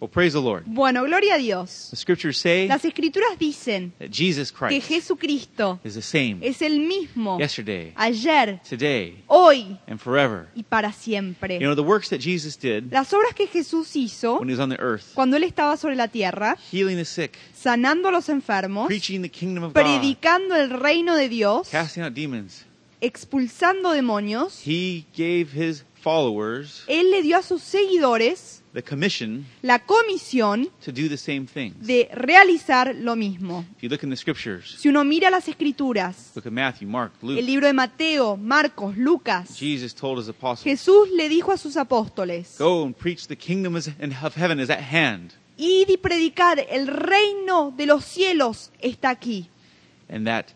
Well, praise the Lord. Bueno, gloria a Dios. The scriptures say Las escrituras dicen that Jesus que Christ Jesucristo is the same es el mismo yesterday, ayer, today, hoy and forever. y para You siempre. know, the works that Jesus did Las obras que Jesús hizo when he was on the earth, cuando Él estaba sobre la tierra, healing the sick, sanando a los enfermos, preaching the kingdom of God, predicando el reino de Dios, casting out demons, expulsando demonios, he gave his followers Él le dio a sus seguidores the commission la comisión to do the same things. de realizar lo mismo. If you look in the scriptures, Si uno mira las escrituras, look at Matthew, Mark, el Luke, libro de Mateo, Marcos, Lucas, Jesus told his apostles, Jesús le dijo a sus apóstoles, Go and preach the kingdom of heaven is at hand. id y predicar, el reino de los cielos está aquí. And that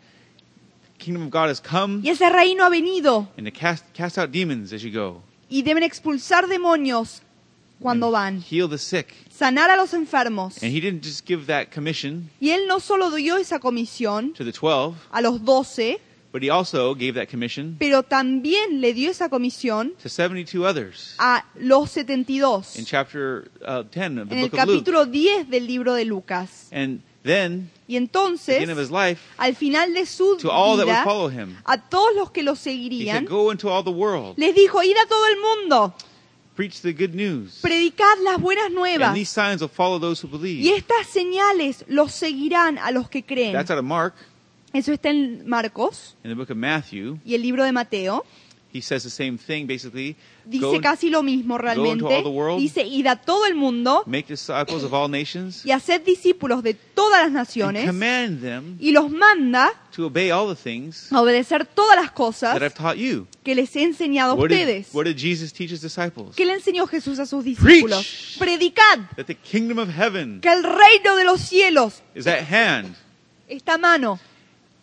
kingdom of God has come Y ese reino ha venido and to cast, cast out demons as you go. y deben expulsar demonios cuando and van, Heal the sick. sanar a los enfermos. And he didn't just give that commission Y él no solo dio esa comisión to the 12, a los doce, but he also gave that commission pero también le dio esa comisión to 72 others a los 72 in chapter uh, 10 of the en el book of Luke. capítulo 10 del libro de Lucas. And then, Y at the end of entonces, his life, al final de su to all that would vida, follow him, a todos los que lo he said, seguirían, Go into all the world, les dijo, id a todo el mundo, preach the good news. predicad las buenas And nuevas. these signs will follow those who Y believe. estas señales los seguirán a los que creen. That's out of Mark. Eso está en Marcos In the book of Matthew, y el libro de Mateo. he says the same thing basically. Dice Go casi lo mismo into realmente. all the world. Dice, id a todo el mundo make disciples of all nations y haced discípulos de todas las and naciones command them y los manda to obey all the things a obedecer todas las cosas that I've taught you. que les he enseñado a What did, ustedes. what did Jesus teach his disciples? ¿Qué le enseñó Jesús a sus discípulos? Preach. Predicad That the kingdom of heaven que el reino de los cielos is at hand. está a mano.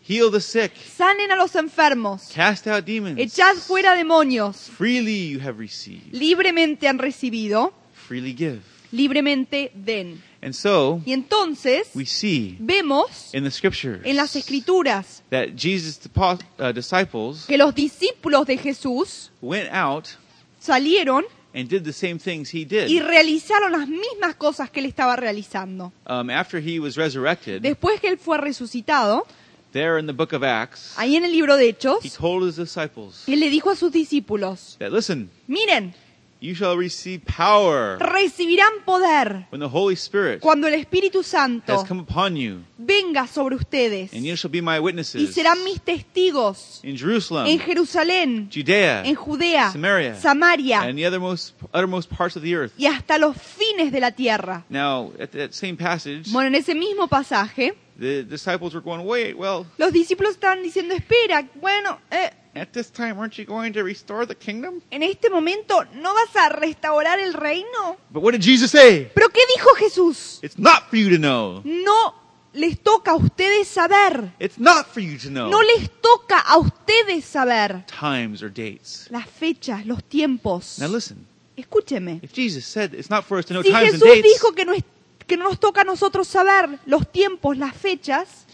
Heal the sick. Sanen a los enfermos. Cast out demons. Echad fuera demonios. Freely you have received. Libremente han recibido, Freely give. libremente den. And so Y entonces we see vemos in the scriptures en las escrituras that Jesus' uh, disciples que los discípulos de Jesús went out salieron and did the same things he y did. realizaron las mismas cosas que él estaba realizando. Um, after he was resurrected, Después que él fue resucitado, there in the book of Acts, ahí en el libro de Hechos, he told his disciples él le dijo a sus discípulos, that, listen, miren, you shall receive power recibirán poder when the Holy Spirit cuando el Espíritu has Santo come upon you, venga sobre ustedes and you shall be my y witnesses serán mis testigos in Jerusalem, en Jerusalén, Judea, en Judea, Samaria, Samaria and the othermost, uttermost parts of the earth. y hasta los fines de la tierra. Now, at that same passage, Bueno, en ese mismo pasaje, the disciples were going, wait, well, los discípulos estaban diciendo, espera, bueno, eh, at this time, aren't you going to restore the kingdom? en este momento no vas a restaurar el reino. But what did Jesus say? Pero ¿qué dijo Jesús? It's not for you to know. No les toca a ustedes saber. It's not for you to know No les toca a ustedes saber times or dates. las fechas, los tiempos. Now listen, Escúcheme. if Jesus said it's not for us to know Si times and Jesús dates, dijo que no, es- que no nos toca a nosotros saber los tiempos, las fechas,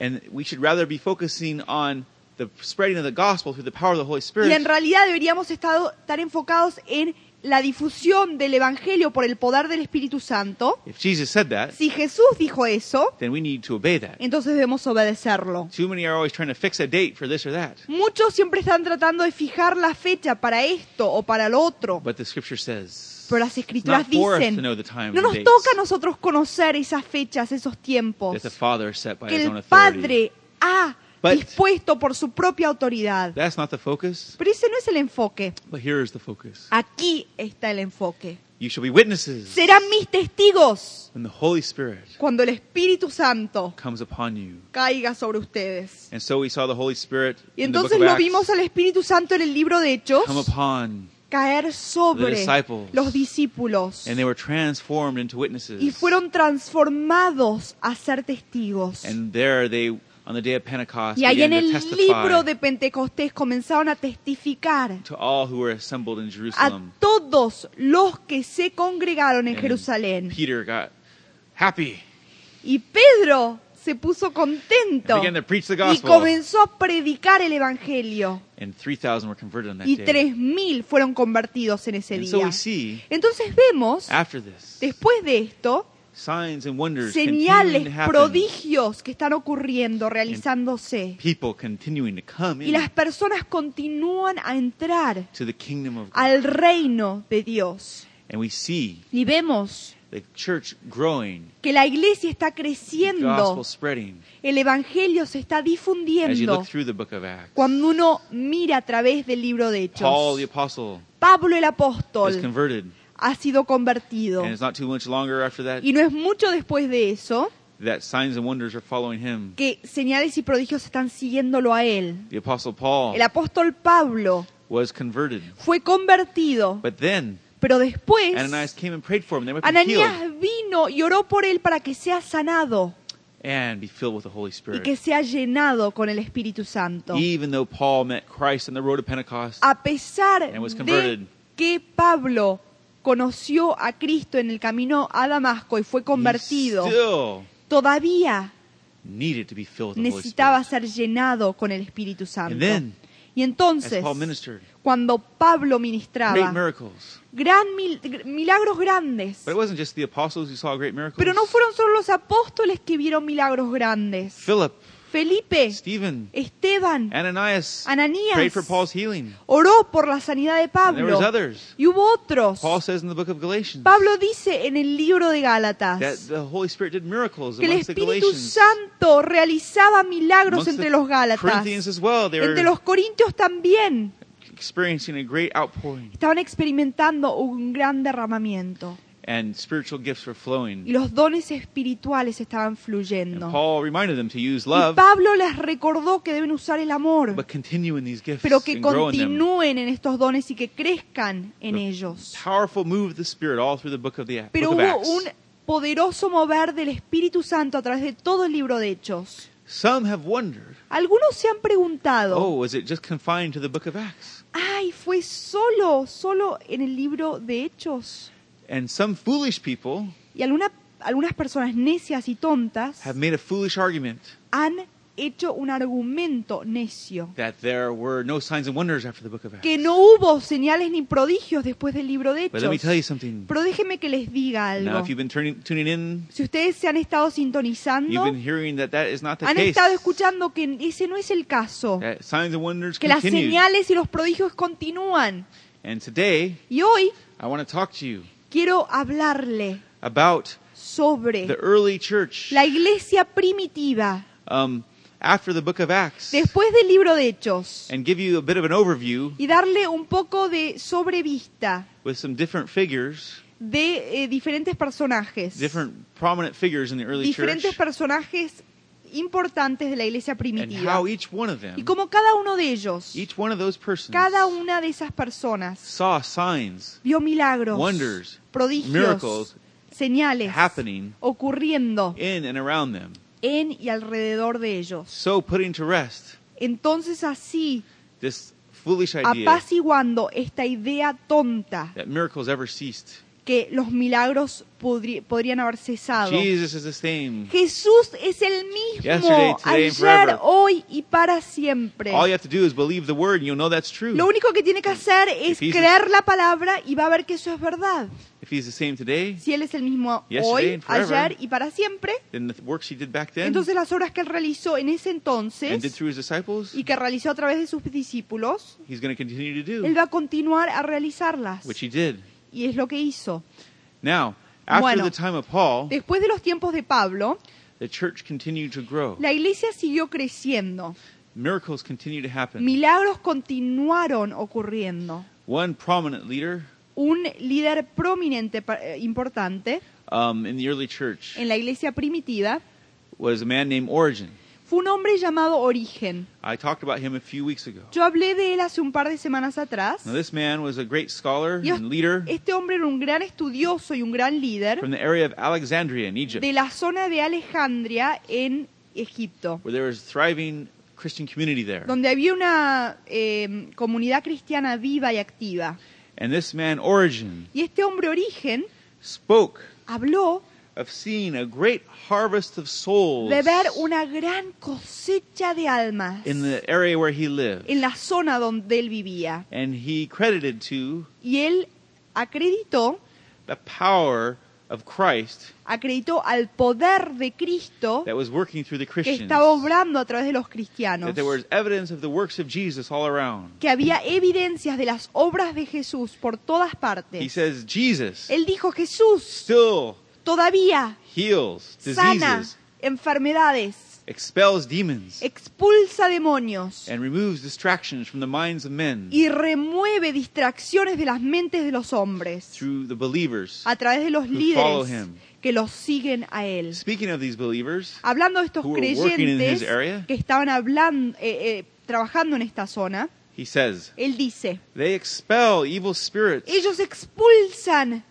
and we should rather be focusing on the spreading of the gospel through the power of the Holy y Spirit, en realidad deberíamos estado- estar enfocados en la difusión del Evangelio por el poder del Espíritu Santo, if Jesus said that, si Jesús dijo eso, then we need to obey that. entonces debemos obedecerlo. Too many are always trying to fix a date for this or that. Muchos siempre están tratando de fijar la fecha para esto o para lo otro, But the scripture says pero las escrituras dicen, no nos toca a nosotros conocer esas fechas, esos tiempos que el. Padre ha But- dispuesto por su propia autoridad. That's not the focus, Pero ese no es el enfoque. but here is the focus. Aquí está el enfoque. You shall be witnesses Serán mis testigos when the Holy Spirit cuando el Espíritu Santo comes upon you. caiga sobre ustedes. And so we saw the Holy Spirit Y entonces lo vimos al Espíritu Santo en el libro de Hechos come upon, caer sobre los discípulos and they were transformed into witnesses. y fueron transformados a ser testigos. And there they, on the day of Pentecost, Y ahí en to el libro de Pentecostés comenzaron a testificar to all who were assembled in a Jerusalem. todos los que se congregaron en And Jerusalén. Peter got happy. Y Pedro se puso contento and began to preach the y gospel. comenzó a predicar el Evangelio. And 3,000 were converted on that Y day. tres mil fueron convertidos en ese And so día. we see, Entonces vemos, after this, después de esto, signs and wonders continuing señales, prodigios que están ocurriendo, realizándose. People continuing to come Y las personas continúan a entrar al reino de Dios. And we see Y vemos the church growing, que la iglesia está the creciendo, gospel spreading. el evangelio se está difundiendo. look through the book of Acts, Cuando uno mira a través del libro de Hechos, Pablo el is apóstol converted. Ha sido convertido. And it's not too much longer after that Y no es mucho después de eso that signs and wonders are following him. que señales y prodigios están siguiéndolo a él. The apostle Paul El apóstol Pablo was converted. fue convertido, But then pero después Ananias came and prayed for him. They might be healed Ananías vino y oró por él para que sea sanado and be filled with the Holy y Spirit. que sea llenado con el Espíritu Santo. Even though Paul met Christ on the road to Pentecost, A pesar And was de converted. que Pablo conoció a Cristo en el camino a Damasco y fue convertido, todavía necesitaba ser llenado con el Espíritu Santo. Y entonces, cuando Pablo ministraba, gran mil- gr- milagros grandes, pero no fueron solo los apóstoles que vieron milagros grandes. Philip, Felipe, Stephen, Esteban, Ananias Ananías prayed for Paul's healing. oró por la sanidad de And there was Pablo. others. Y hubo otros. Paul says in the book of Galatians Pablo dice en el libro de that Gálatas the Holy Spirit did miracles que el amongst the Espíritu Galatians. Santo realizaba milagros Amongst entre the los Gálatas, Corinthians as well. They entre were los Corintios también. experiencing a great outpouring. Estaban experimentando un gran derramamiento And spiritual gifts were y flowing. los dones espirituales estaban fluyendo. Paul reminded them to use Y love, Pablo les recordó que deben usar el amor, but continue in these gifts pero que continúen en estos dones y que crezcan en The ellos. Powerful move of the Spirit all through the book of the book Pero hubo un poderoso mover del Espíritu Santo a través de todo el libro de Hechos. Some have wondered, Algunos se han preguntado, oh, was it just confined to the book of Acts? ay, fue solo, solo en el libro de Hechos. And some foolish people Y alguna- algunas personas necias y tontas have made a foolish argument han hecho un argumento necio. that there were no signs and wonders after the book of Acts. Que no hubo señales ni prodigios después del libro de But let me tell you Hechos. something. Pero déjenme que les diga Now, algo. if you've been turning, tuning in, Si ustedes se han estado you've sintonizando, been hearing that that is not the han case. estado escuchando que ese no es el caso. That signs and wonders Que las continue. señales y los prodigios continúan. And today, Y hoy I want to talk to you quiero hablarle about the sobre early church. la iglesia primitiva. Um, after the book of Acts, después del libro de Hechos. And give you a bit of an overview y darle un poco de sobrevista with some different figures, de eh, diferentes personajes, different prominent figures in the early diferentes church, personajes importantes de la iglesia and primitiva. how each one of Y them, como cada uno de ellos, cada una de esas personas saw signs, vio milagros, wonders, prodigios, miracles señales happening ocurriendo in and around them. en y alrededor de ellos. So putting to rest Entonces así, this foolish idea apaciguando esta idea tonta that miracles ever ceased. Que los milagros podrían haber cesado. Jesus is the same. Jesús es el mismo ayer, hoy y para siempre. Lo único que tiene que hacer es creer la palabra y va a ver que eso es verdad. If he's the same today, Si Él es el mismo hoy, ayer y para siempre, entonces las obras que Él realizó en ese entonces y que realizó a través de sus discípulos, he's going to continue to Él va a continuar a realizarlas. Y es lo que hizo. Now, after Bueno. the time of Paul, Después de los tiempos de Pablo, the church continued to grow. la iglesia siguió creciendo. Miracles continued to happen. Milagros continuaron ocurriendo. One prominent leader Un líder prominente, eh, importante, um, in the early church en la iglesia primitiva was a man named Origen. Fue un hombre llamado Origen. I talked about him a few weeks ago. Yo hablé de él hace un par de semanas atrás. Now, this man was a great scholar Y and leader este hombre era un gran estudioso y un gran líder from the area of Alexandria in Egypt, de la zona de Alejandria en Egipto, where there was a thriving Christian community there. donde había una eh, comunidad cristiana viva y activa. And this man, Origen, Y este hombre Origen spoke habló of seeing a great harvest of souls de ver una gran cosecha de almas in the area where he lived. en la zona donde él vivía. And he credited to Y él acreditó, the power of Christ acreditó al poder de Cristo that was working through the que Christians. estaba obrando a través de los cristianos. That there was evidence of the works of Jesus all around. Que había evidencias de las obras de Jesús por todas He partes. says Jesus Él dijo, Jesús still todavía heals sana diseases, enfermedades, expels demons, expulsa demonios and removes distractions from the minds of men y remueve distracciones de las mentes de los hombres through the believers. a través de los who follow líderes him. que los siguen a él. Speaking of these believers, Hablando de estos who were working in his creyentes area, que estaban hablando, eh, eh, trabajando en esta zona, he says, él dice, they expel evil spirits ellos expulsan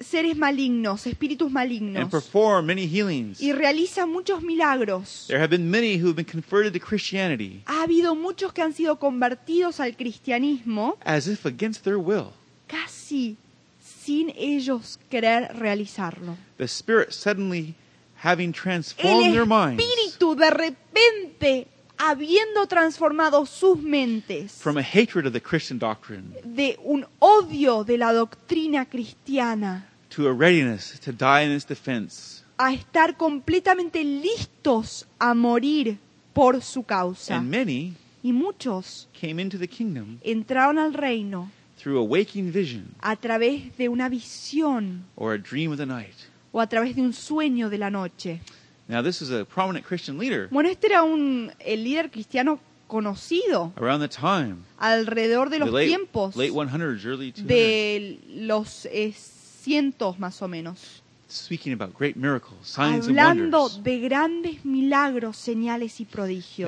seres malignos, espíritus and malignos, perform many healings. y realizan muchos milagros. There have been many who have been converted to Christianity Ha habido muchos que han sido convertidos al cristianismo as if against their will. casi sin ellos querer realizarlo. The Spirit suddenly having transformed El their minds espíritu de repente habiendo transformado sus mentes from a hatred of the Christian doctrine de un odio de la doctrina cristiana to a readiness to die in its defense. a estar completamente listos a morir por su causa. And many Y muchos came into the kingdom entraron al reino through a waking vision a través de una visión or a dream of the night. o a través de un sueño de la noche. Now, this is a prominent Christian leader Bueno, este era un el líder cristiano conocido around the time, alrededor de the los late, tiempos late 100s, early 200s, de los eh, cientos más o menos, speaking about great miracles, signs and hablando wonders de grandes milagros, señales y that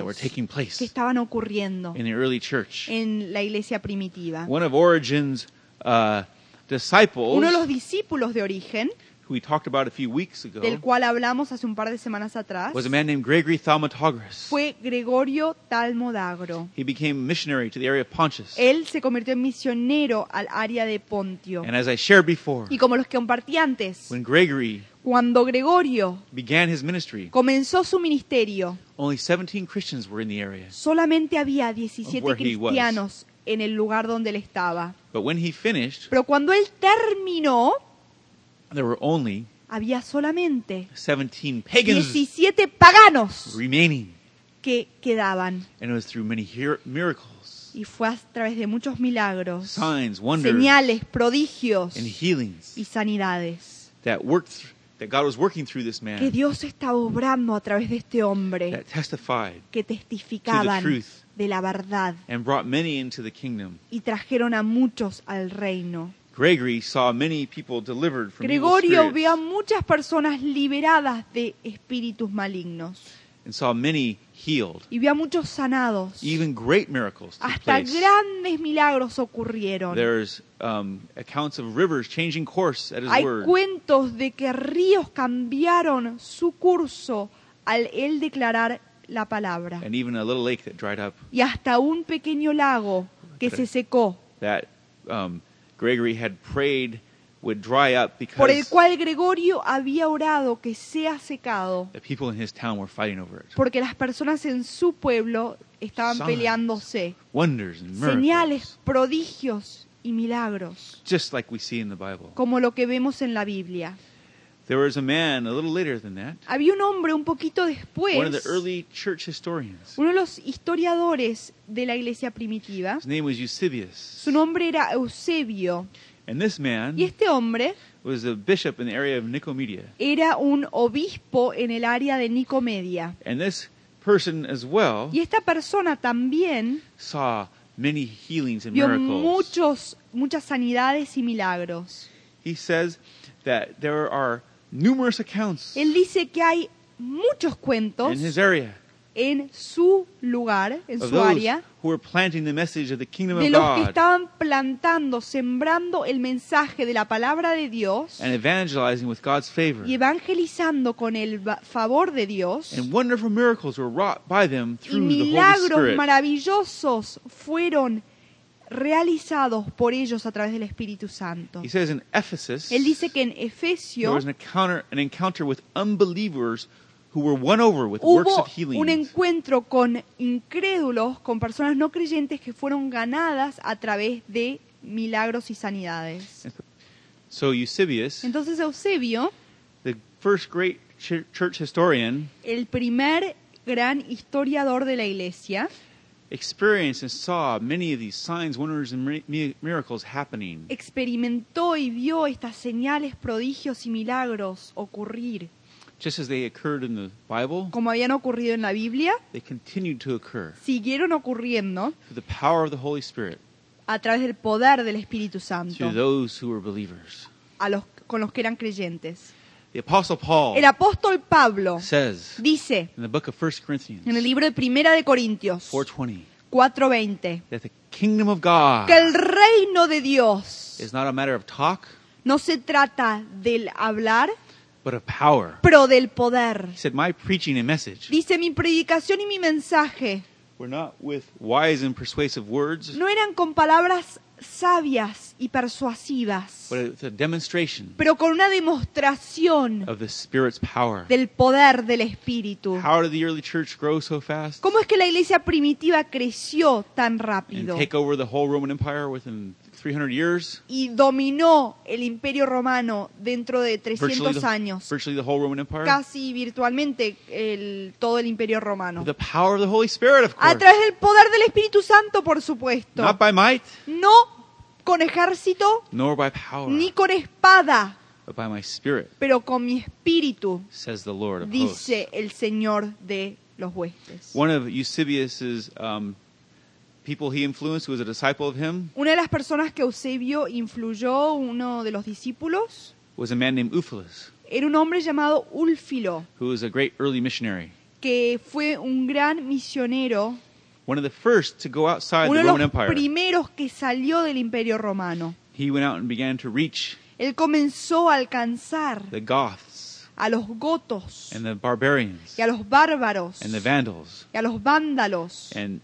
were prodigios que estaban ocurriendo in the early church. en la iglesia primitiva. One of Origen's uh, disciples, Uno de los discípulos de origen, who we talked about a few weeks ago, del cual hablamos hace un par de semanas atrás, was a man named Gregory Thaumaturgus. fue Gregorio Talmodagro. He became missionary to the area of Pontus. Él se convirtió en misionero al área de Pontio. And as I shared before, Y como los que compartí antes, when Gregory cuando Gregorio began his ministry, comenzó su ministerio, only 17 Christians were in the area. solamente había 17 Where he was. cristianos en el lugar donde él estaba. But when he finished, Pero cuando él terminó, there were only había solamente 17 pagans 17 paganos remaining. que quedaban. And it was through many miracles, Y fue a través de muchos milagros, signs, wonders, señales, prodigios and healings y sanidades that worked, th- that God was working through this que man Dios estaba obrando a través de este hombre that testified que testificaban To the truth. de la verdad and brought many into the kingdom. y trajeron a muchos al reino. Gregory saw many people delivered from evil Gregorio vio a muchas personas liberadas de espíritus malignos and saw many healed. y vio a muchos sanados. Even great miracles Hasta place. grandes milagros ocurrieron. There's um, accounts of rivers changing course at his Hay word. cuentos de que ríos cambiaron su curso al él declarar la palabra. and even a little lake that dried up Y hasta un pequeño lago que se secó, that um, Gregory had prayed would dry up por el cual Gregorio había orado que sea secado, the people in his town were fighting over it. porque las personas en su pueblo estaban peleándose. Señales, prodigios y milagros, just like we see in the Bible. como lo que vemos en la Biblia. There was a man a little later than that, Había un hombre un poquito después, one of the early church historians. uno de los historiadores de la iglesia primitiva, His name was Eusebius. su nombre era Eusebio, And this man y este hombre was a bishop in the area of Nicomedia. era un obispo en el área de Nicomedia. And this person as well Y esta persona también saw many healings and vio miracles. muchos, muchas sanidades y milagros. He says that there are numerous accounts Él dice que hay muchos cuentos in his area en su lugar, en of su those área, who were planting the message of the kingdom de of los que God estaban plantando, sembrando el mensaje de la palabra de Dios and evangelizing with God's favor. y evangelizando con el va- favor de Dios. And wonderful miracles were wrought by them Y through the Holy milagros Spirit. maravillosos fueron realizados por ellos a través del Espíritu Santo. He says in Ephesus, Él dice que en there Efesio was an encounter, an encounter with unbelievers who were won over with works hubo of healing. un encuentro con incrédulos, con personas no creyentes que fueron ganadas a través de milagros y sanidades. So Eusebius, Entonces Eusebio, the first great ch- church historian, el primer gran historiador de la iglesia, experienced and saw many of these signs, wonders, and mi- mi- miracles happening. experimentó y vio estas señales, prodigios y milagros ocurrir, Just as they occurred in the Bible, como habían ocurrido en la Biblia, they continued to occur siguieron ocurriendo through the power of the Holy Spirit a través del poder del Espíritu Santo to those who were believers. a los, con los que eran creyentes. The Apostle Paul El apóstol Pablo says dice in the book of 1 Corinthians en el libro de Primera de Corintios 4:20 4:20 that the kingdom of God que el reino de Dios is not a matter of talk, no se trata del hablar, but of power. pero del poder. He said, My preaching and message Dice mi predicación y mi mensaje were not with wise and persuasive words, no eran con palabras sabias y persuasivas, but it's a demonstration pero con una demostración of the Spirit's power. del poder del Espíritu. How did the early church grow so fast ¿Cómo es que la iglesia primitiva creció tan and rápido take over the whole Roman Empire within 300 years? y dominó el imperio romano dentro de Virtually 300 the, años? virtually the whole Roman Empire? Casi virtualmente el, todo el imperio romano. The power of the Holy Spirit, of A course. través del poder del Espíritu Santo, por supuesto. Not by might, No con ejército nor by power, ni con espada, but by my Spirit, pero con mi espíritu, says the Lord of hosts. dice el Señor de los huestes. One of Eusebius's um, people he influenced who was a disciple of him Una de las personas que Eusebio influyó, uno de los discípulos, was a man named Euphilus, era un hombre llamado Úlfilo, who was a great early missionary. que fue un gran misionero, One of the first to go outside uno the de Roman los Empire. primeros que salió del imperio romano. He went out and began to reach Él comenzó a alcanzar the Goths a los gotos and the barbarians y a los bárbaros and the Vandals. y a los vándalos. And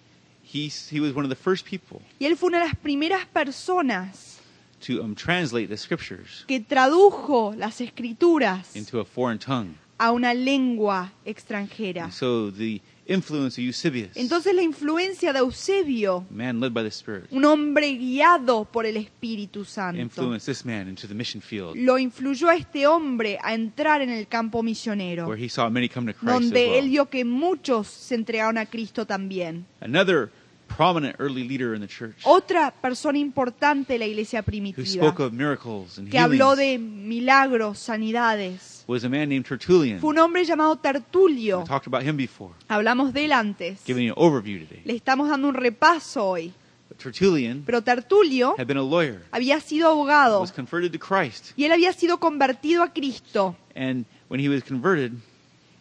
he, he was one of the first people Y él fue una de las primeras personas to um, translate the scriptures que tradujo las escrituras into a foreign tongue. a una lengua extranjera. And so the influence of Eusebius, Entonces la influencia de Eusebio, man led by the Spirit, un hombre guiado por el Espíritu Santo, influenced this man into the mission field. lo influyó a este hombre a entrar en el campo misionero, where he saw many come to Christ as donde él vio que muchos se entregaron a Cristo también. Another prominent early leader in the church Otra persona importante de la iglesia who primitiva spoke of miracles and que habló healings. de milagros, sanidades, was a man named Tertullian. fue un hombre llamado Tertulio. I talked about him before, Hablamos de él antes. giving you an overview today. Le estamos dando un repaso hoy. Tertullian Pero Tertulio had been a lawyer, había sido abogado was converted to Christ, y él había sido convertido a Cristo. and when he was converted,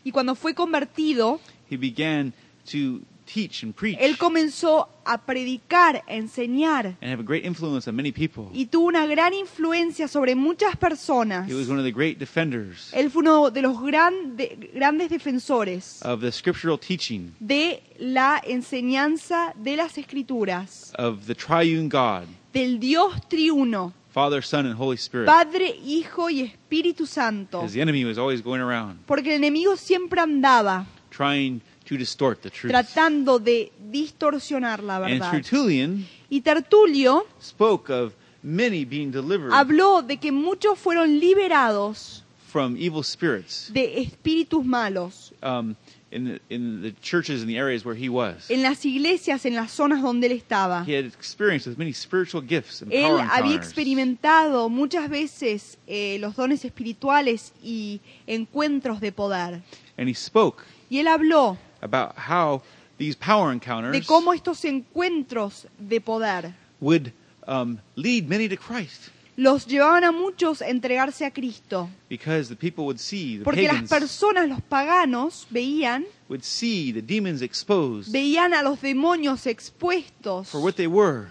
Y cuando fue convertido, he began to teach and preach él comenzó a predicar, a enseñar and have a great influence on many people. y tuvo una gran influencia sobre muchas personas. He was one of the great defenders Él fue uno de los grande- grandes defensores of the scriptural teaching de la enseñanza de las escrituras, of the triune God, del Dios triuno, Father, Son, and Holy Spirit. Padre, Hijo y Espíritu Santo. Because the enemy was always going around Porque el enemigo siempre andaba trying to distort the truth. tratando de distorsionar la And verdad. Tertullian Y Tertulio spoke of many being delivered habló de que muchos fueron liberados from evil spirits de espíritus malos um, in, the, in the churches and the areas where he was. en las iglesias, en las zonas donde él estaba. He had experienced with many spiritual gifts and Él power había experimentado muchas veces eh, los dones espirituales y encuentros de poder. And he spoke Y él habló about how these power de encounters cómo estos encuentros de poder would um, lead many to Christ. los llevaban a muchos a entregarse a Cristo. Because the people would see, the Porque las personas, los paganos, veían, would see the demons exposed veían a los demonios expuestos for what they were.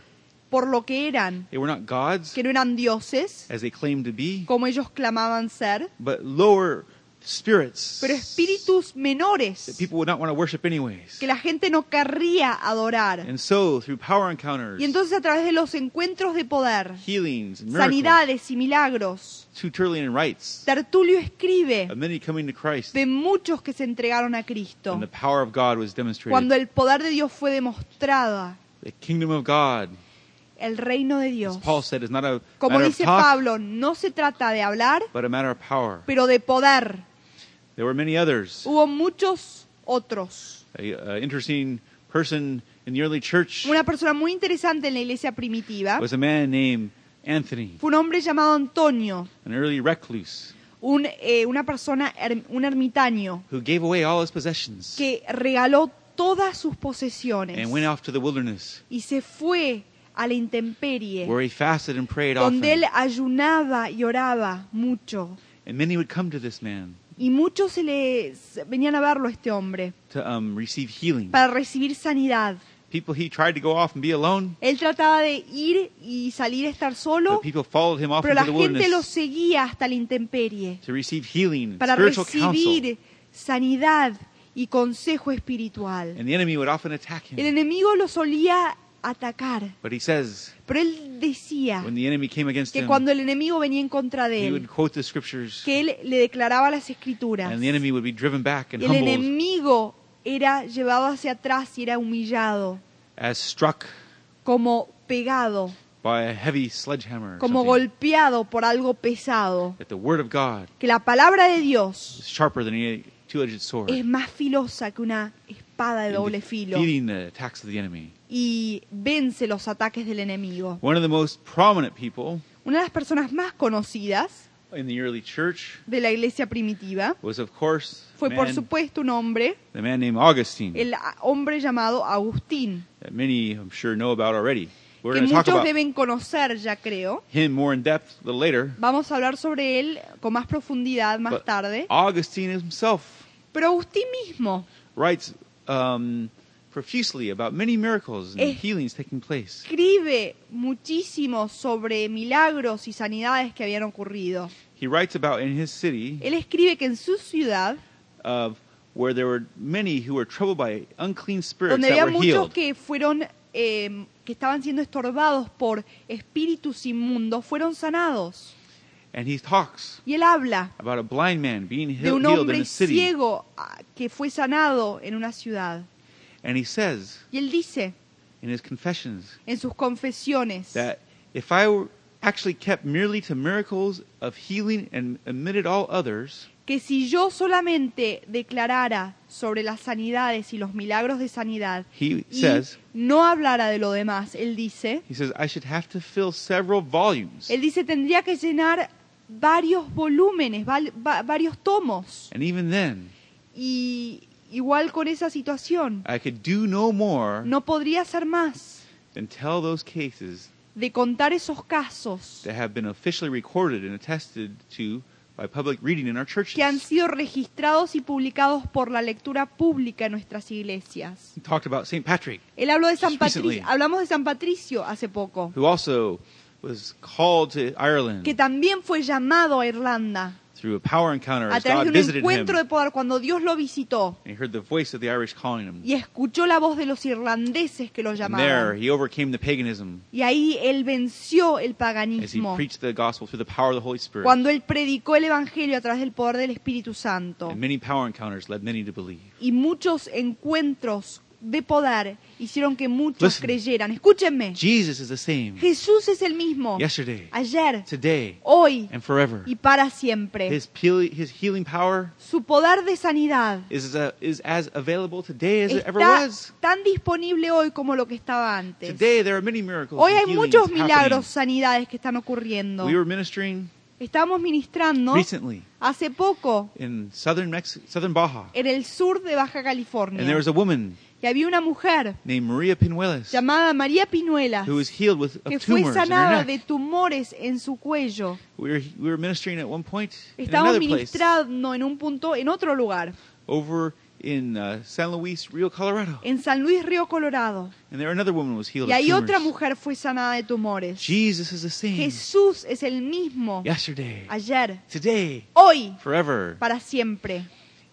por lo que eran, They were not gods, que no eran dioses, as they claimed to be, como ellos clamaban ser, but lower spirits pero espíritus that menores people would not want to worship anyways. que la gente no querría adorar. And so, through power encounters, Y entonces a través de los encuentros de poder, healings, and miracles, sanidades y milagros, Tertullian writes Tertulio escribe of many coming to Christ, de muchos que se entregaron a Cristo. and the power of God was demonstrated. Cuando el poder de Dios fue demostrado, the kingdom of God, el reino de Dios. Paul said, is not a Como dice talk, Pablo, no se trata de hablar, but a matter of power. pero de poder. There were many others. Hubo muchos otros. A, a interesting person in the early church Una persona muy interesante en la iglesia primitiva was a man named Anthony, fue un hombre llamado Antonio, an early recluse, un, eh, una persona, un ermitaño, who gave away all his possessions que regaló todas sus posesiones and went off to the wilderness, y se fue a la intemperie, where he fasted and prayed often. donde él ayunaba y oraba mucho. And many would come to this man Y muchos se les venían a verlo a este hombre to um, receive healing. para recibir sanidad. People he tried to go off and be alone, Él trataba de ir y salir a estar solo, but people followed him off pero into la the gente lo seguía hasta la intemperie to receive healing, para spiritual counsel. recibir sanidad y consejo espiritual. And the enemy would often attack El him. enemigo lo solía atacar, But he says, pero él decía when the enemy came against que him, cuando el enemigo venía en contra de he would él, quote the scriptures, que él le declaraba las escrituras, and the enemy would be driven back and el humbled enemigo era llevado hacia atrás y era humillado, as struck como pegado, by a heavy sledgehammer. como something. golpeado por algo pesado. That the word of God Que la palabra de Dios is sharper than any two-edged sword, es más filosa que una espada de doble filo the attacks of the enemy. Y vence los ataques del enemigo. One of the most prominent people Una de las personas más conocidas in the early church de la iglesia primitiva was, of course, fue por supuesto un hombre, the man named Augustine, el hombre llamado Agustín, that many, I'm sure, know about already. We're que talk muchos about deben conocer ya creo. him more in depth a little later. Vamos a hablar sobre él con más profundidad más But tarde. Augustine himself Pero Agustín mismo writes um, profusely about many miracles and Eh. healings taking place. escribe muchísimo sobre milagros y sanidades que habían ocurrido. He writes about in his city Él escribe que en su ciudad, of where there were many who were troubled by unclean spirits donde that había were muchos healed. que fueron eh, que estaban siendo estorbados por espíritus inmundos, fueron sanados. And he talks Y él habla about a blind man being de un healed in hombre a city. ciego ah, que fue sanado en una ciudad. And he says Y él dice in his confessions en sus confesiones that if I were actually kept merely to miracles of healing and omitted all others, que si yo solamente declarara sobre las sanidades y los milagros de sanidad he y says, no hablara de lo demás, él dice, he says, I should have to fill several volumes. él dice tendría que llenar varios volúmenes, val- va- varios tomos. And even then, Y igual con esa situación, I could do no more no podría hacer más than tell those cases de contar esos casos that have been officially recorded and attested to by public reading in our churches. que han sido registrados y publicados por la lectura pública en nuestras iglesias. He talked about St. Patrick, Él habló de San Just recently. Patricio, hablamos de San Patricio hace poco, who also was called to Ireland que también fue llamado a Irlanda through a power encounter a as través God de un visited him. encuentro de poder cuando Dios lo visitó And he heard the voice of the Irish calling him. y escuchó la voz de los irlandeses que lo And there llamaban. he overcame the paganism Y ahí él venció el as he paganismo preached the gospel through the power of the Holy Spirit. cuando él predicó el evangelio a través del poder del Espíritu Santo. And many power encounters led many to believe. Y muchos encuentros de poder hicieron que muchos Listen. creyeran. Escúchenme, Jesus is the same Jesús es el mismo yesterday, ayer, today, hoy and forever. y para siempre. His, peel- his healing power Su poder de sanidad is, is as available today as it ever was. tan disponible hoy como lo que estaba antes. Today there are many miracles. Hoy hay muchos happening. milagros, sanidades que están ocurriendo. We were ministering Estamos ministrando recently hace poco in southern Mex- southern Baja, en el sur de Baja and there California was a woman y había una mujer named Maria Pinuelas llamada María Pinuelas who was healed with que of fue tumors in her sanada neck. de tumores en su cuello. We were we were ministering at one point in Estábamos another place ministrando en un punto, en otro lugar, over in uh, San Luis, Rio, Colorado. en San Luis Río Colorado. And there another woman was healed Y of ahí otra tumors. mujer fue sanada de tumores. Jesus is the same. Jesús es el mismo Yesterday, ayer, today, hoy, forever. para siempre.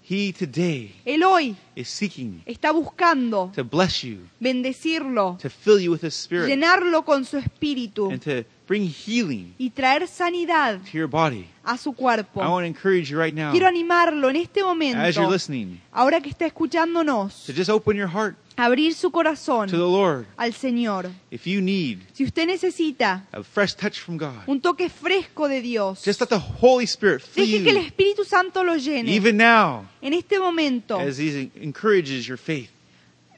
He today Él hoy is seeking está buscando to bless you, bendecirlo, to fill you with His Spirit, llenarlo con su espíritu and to bring healing y traer sanidad to your body. a su I cuerpo. want to encourage you right now, Quiero animarlo en este as you're momento, listening, ahora que está escuchándonos, to just open your heart abrir su to the corazón Lord. al Señor. If you need Si usted necesita a fresh touch from God, un toque fresco de Dios, just let the Holy Spirit fill deje que el Espíritu Santo lo llene. even now, En este momento, as He encourages your faith,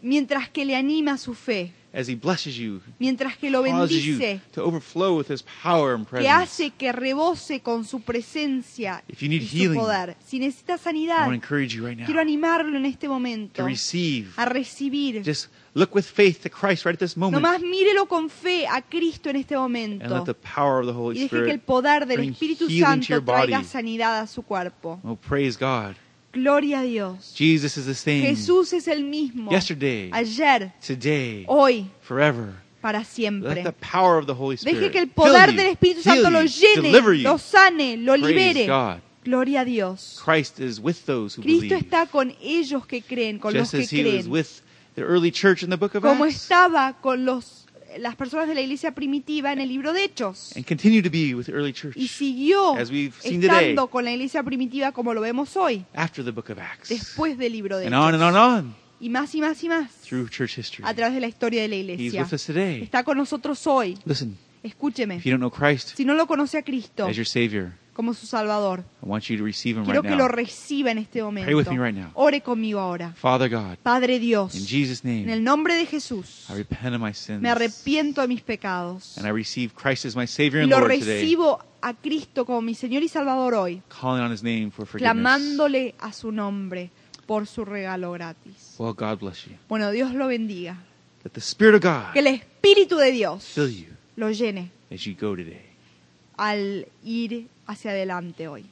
mientras que le anima su fe, as He blesses you, mientras que lo bendice, to overflow with His power and que presence. hace que rebose con su presencia If you need y su healing, poder. Si necesita sanidad, want to encourage you right quiero now animarlo en este to momento receive. a recibir. Just look with faith to Christ right at this moment Nomás mírelo con fe a Cristo en este and let momento the power of the y Holy deje que el Spirit. poder del Espíritu to Santo traiga sanidad a su cuerpo. Oh, praise God. Gloria a Dios. Jesus is the same Jesús es el mismo yesterday, ayer, today, hoy, forever. para Let siempre. the power of the Holy Deje que el poder del Espíritu Santo lo llene, lo sane, lo libere. Gloria a Dios. Christ is with those who Cristo está con ellos que creen, con los que creen. Como estaba con los, las personas de la iglesia primitiva en el libro de Hechos. and continue to be with early church Y siguió as we've seen today estando con la iglesia primitiva como lo vemos hoy, after the book of Acts. después del libro de And on Hechos. and on Y más y más y más through church history. a través de la historia de la He's iglesia. with us today. Está con nosotros hoy. Listen, Escúcheme. if you don't know Christ Si no lo conoce a Cristo as your Savior, como su Salvador, I want you to receive Him quiero right que lo now. reciba en este momento. with me right now. Ore conmigo ahora. Father God, Padre Dios, in Jesus' en el name, nombre de Jesús, I repent of my sins. me arrepiento de mis pecados. And I receive Christ as my Savior Y and lo Lord today, recibo a Cristo como mi Señor y Salvador hoy, calling on His name for forgiveness. clamándole a su nombre por su regalo gratis. Well, God bless you. Bueno, Dios lo bendiga. That the Spirit of God Que el Espíritu de Dios fill you lo llene as you go today. al ir hacia adelante hoy.